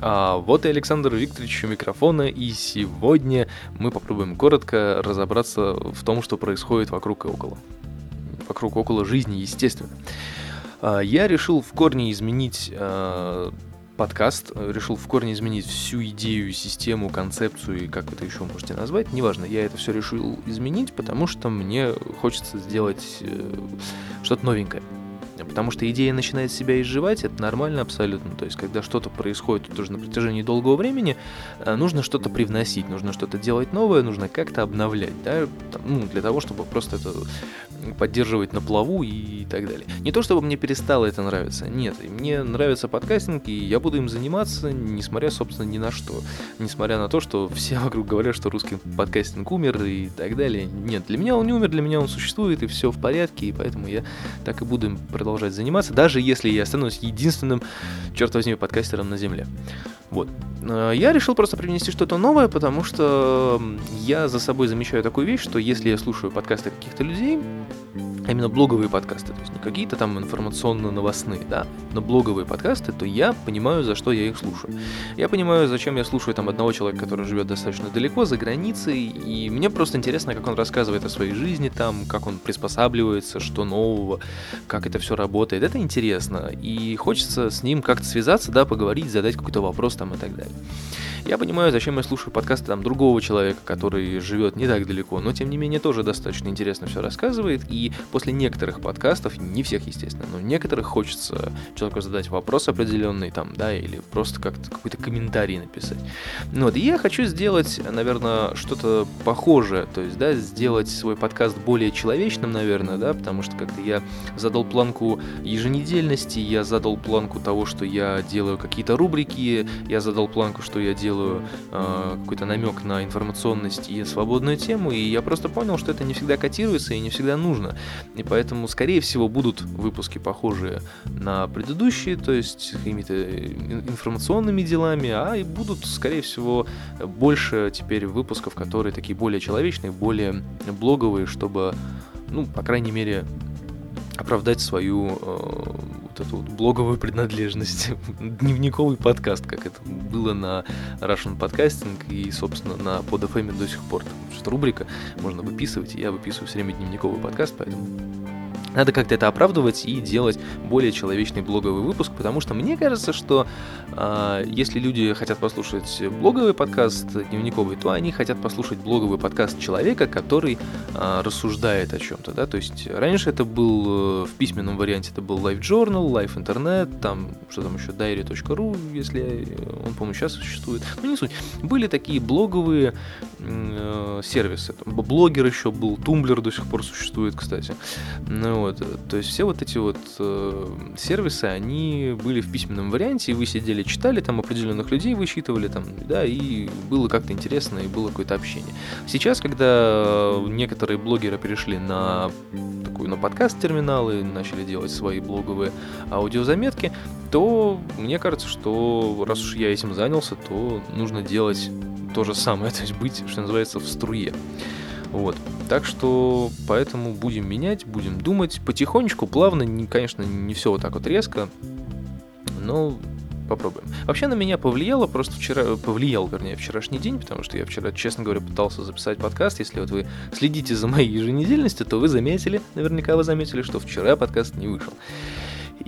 А вот и Александр Викторович у микрофона, и сегодня мы попробуем коротко разобраться в том, что происходит вокруг и около. Вокруг и около жизни, естественно. А, я решил в корне изменить а, подкаст, решил в корне изменить всю идею, систему, концепцию и как это еще можете назвать, неважно, я это все решил изменить, потому что мне хочется сделать э, что-то новенькое. Потому что идея начинает себя изживать, это нормально абсолютно. То есть, когда что-то происходит тоже на протяжении долгого времени, э, нужно что-то привносить, нужно что-то делать новое, нужно как-то обновлять, да, ну, для того, чтобы просто это поддерживать на плаву и так далее. Не то, чтобы мне перестало это нравиться, нет, мне нравится подкастинг, и я буду им заниматься, несмотря, собственно, ни на что. Несмотря на то, что все вокруг говорят, что русский подкастинг умер и так далее. Нет, для меня он не умер, для меня он существует, и все в порядке, и поэтому я так и буду им продолжать заниматься, даже если я останусь единственным, черт возьми, подкастером на Земле. Вот. Э, я решил просто привнести что-то новое, потому что я за собой замечаю такую вещь, что если я слушаю подкасты каких-то людей, а именно блоговые подкасты, то есть не какие-то там информационно-новостные, да, но блоговые подкасты, то я понимаю, за что я их слушаю. Я понимаю, зачем я слушаю там одного человека, который живет достаточно далеко, за границей, и мне просто интересно, как он рассказывает о своей жизни там, как он приспосабливается, что нового, как это все работает. Это интересно, и хочется с ним как-то связаться, да, поговорить, задать какой-то вопрос там и так далее. Я понимаю, зачем я слушаю подкасты там другого человека, который живет не так далеко, но тем не менее тоже достаточно интересно все рассказывает, и после некоторых подкастов, не всех, естественно, но некоторых хочется человеку задать вопрос определенный там, да, или просто как-то какой-то комментарий написать. Ну вот, и я хочу сделать, наверное, что-то похожее, то есть, да, сделать свой подкаст более человечным, наверное, да, потому что как-то я задал планку еженедельности, я задал планку того, что я делаю какие-то рубрики, я задал планку, что я делаю э, какой-то намек на информационность и свободную тему, и я просто понял, что это не всегда котируется и не всегда нужно. И поэтому, скорее всего, будут выпуски похожие на предыдущие, то есть какими-то информационными делами, а и будут, скорее всего, больше теперь выпусков, которые такие более человечные, более блоговые, чтобы, ну, по крайней мере, оправдать свою э, вот эту вот блоговую принадлежность, дневниковый подкаст, как это было на Russian Podcasting и, собственно, на PodFM до сих пор. Что рубрика можно выписывать, и я выписываю все время дневниковый подкаст, поэтому надо как-то это оправдывать и делать более человечный блоговый выпуск, потому что мне кажется, что э, если люди хотят послушать блоговый подкаст дневниковый, то они хотят послушать блоговый подкаст человека, который э, рассуждает о чем-то, да, то есть раньше это был э, в письменном варианте это был Live Journal, Live Internet, там что там еще diary.ru, если он, по-моему, сейчас существует, ну не суть. Были такие блоговые э, сервисы, блогер еще был, Tumblr до сих пор существует, кстати, ну вот, то есть все вот эти вот э, сервисы, они были в письменном варианте, и вы сидели, читали, там определенных людей высчитывали, там, да, и было как-то интересно, и было какое-то общение. Сейчас, когда некоторые блогеры перешли на такую, на подкаст-терминалы, начали делать свои блоговые аудиозаметки, то мне кажется, что раз уж я этим занялся, то нужно делать то же самое, то есть быть, что называется, в струе. Вот. Так что поэтому будем менять, будем думать потихонечку, плавно, не, конечно, не все вот так вот резко, но попробуем. Вообще на меня повлияло, просто вчера, повлиял, вернее, вчерашний день, потому что я вчера, честно говоря, пытался записать подкаст. Если вот вы следите за моей еженедельностью, то вы заметили, наверняка вы заметили, что вчера подкаст не вышел.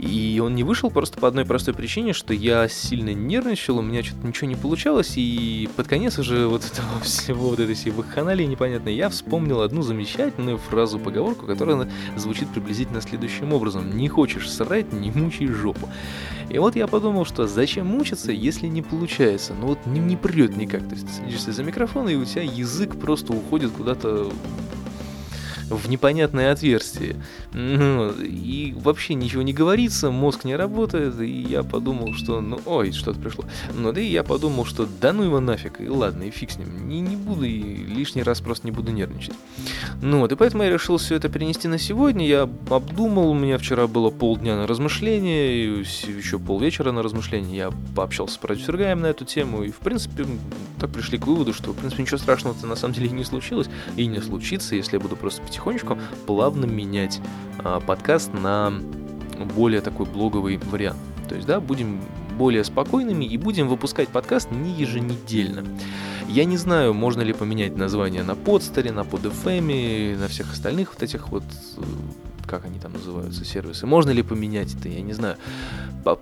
И он не вышел просто по одной простой причине, что я сильно нервничал, у меня что-то ничего не получалось, и под конец уже вот этого всего, вот этой всей вакханалии непонятной, я вспомнил одну замечательную фразу-поговорку, которая звучит приблизительно следующим образом. «Не хочешь срать, не мучай жопу». И вот я подумал, что зачем мучиться, если не получается? Ну вот не, не прет никак. То есть ты садишься за микрофон, и у тебя язык просто уходит куда-то в непонятное отверстие. Ну, и вообще ничего не говорится, мозг не работает, и я подумал, что, ну, ой, что-то пришло. Ну, да и я подумал, что да ну его нафиг, и ладно, и фиг с ним, не, не буду, и лишний раз просто не буду нервничать. Ну вот, и поэтому я решил все это перенести на сегодня, я обдумал, у меня вчера было полдня на размышления, и еще полвечера на размышления, я пообщался с продюсергаем на эту тему, и, в принципе, так пришли к выводу, что, в принципе, ничего страшного-то на самом деле не случилось, и не случится, если я буду просто потихонечку плавно менять а, подкаст на более такой блоговый вариант. То есть, да, будем более спокойными и будем выпускать подкаст не еженедельно. Я не знаю, можно ли поменять название на подстере, на PodFM, на всех остальных вот этих вот э, как они там называются, сервисы. Можно ли поменять это, я не знаю.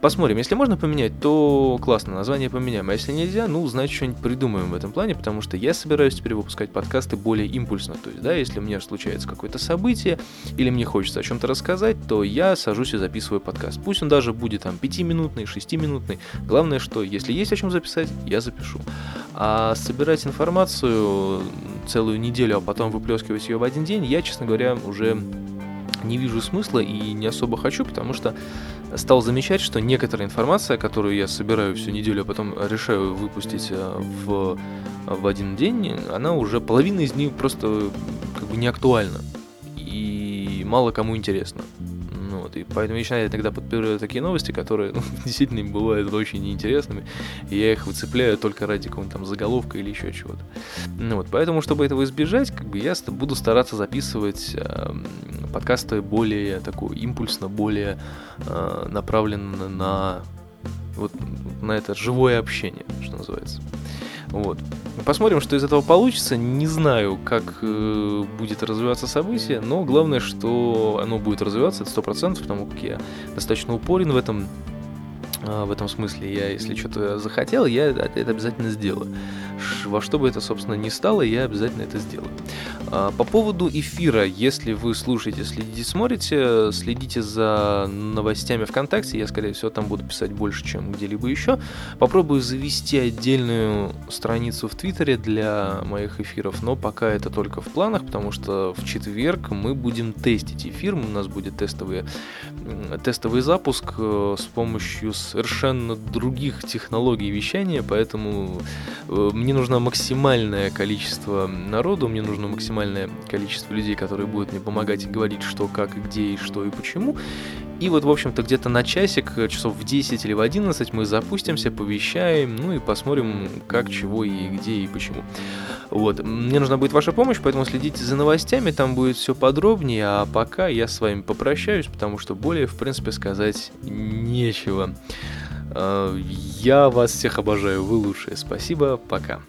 Посмотрим. Если можно поменять, то классно, название поменяем. А если нельзя, ну, значит, что-нибудь придумаем в этом плане, потому что я собираюсь теперь выпускать подкасты более импульсно. То есть, да, если у меня случается какое-то событие, или мне хочется о чем-то рассказать, то я сажусь и записываю подкаст. Пусть он даже будет там 5-минутный, 6-минутный. Главное, что если есть о чем записать, я запишу. А собирать информацию целую неделю, а потом выплескивать ее в один день, я, честно говоря, уже не вижу смысла и не особо хочу, потому что стал замечать, что некоторая информация, которую я собираю всю неделю, а потом решаю выпустить э, в, в один день, она уже половина из них просто как бы не актуальна и мало кому интересна. И поэтому я иногда подбираю такие новости, которые ну, действительно бывают очень неинтересными, и я их выцепляю только ради какого-нибудь там заголовка или еще чего-то. Ну, вот, поэтому, чтобы этого избежать, как бы я буду стараться записывать э, подкасты более такой импульсно, более э, направленно на вот на это живое общение, что называется. Вот. Посмотрим, что из этого получится. Не знаю, как э, будет развиваться событие, но главное, что оно будет развиваться, это 100%, потому как я достаточно упорен в этом в этом смысле я, если что-то захотел, я это обязательно сделаю. Во что бы это, собственно, ни стало, я обязательно это сделаю. А, по поводу эфира, если вы слушаете, следите, смотрите, следите за новостями ВКонтакте, я, скорее всего, там буду писать больше, чем где-либо еще. Попробую завести отдельную страницу в Твиттере для моих эфиров, но пока это только в планах, потому что в четверг мы будем тестить эфир, у нас будет тестовый, тестовый запуск э, с помощью совершенно других технологий вещания, поэтому э, мне нужно максимальное количество народу, мне нужно максимальное количество людей, которые будут мне помогать и говорить, что, как, где, и что, и почему. И вот, в общем-то, где-то на часик, э, часов в 10 или в 11 мы запустимся, повещаем, ну и посмотрим, как, чего и где и почему. Вот. Мне нужна будет ваша помощь, поэтому следите за новостями, там будет все подробнее, а пока я с вами попрощаюсь, потому что более, в принципе, сказать нечего. Э, я вас всех обожаю, вы лучшие. Спасибо, пока.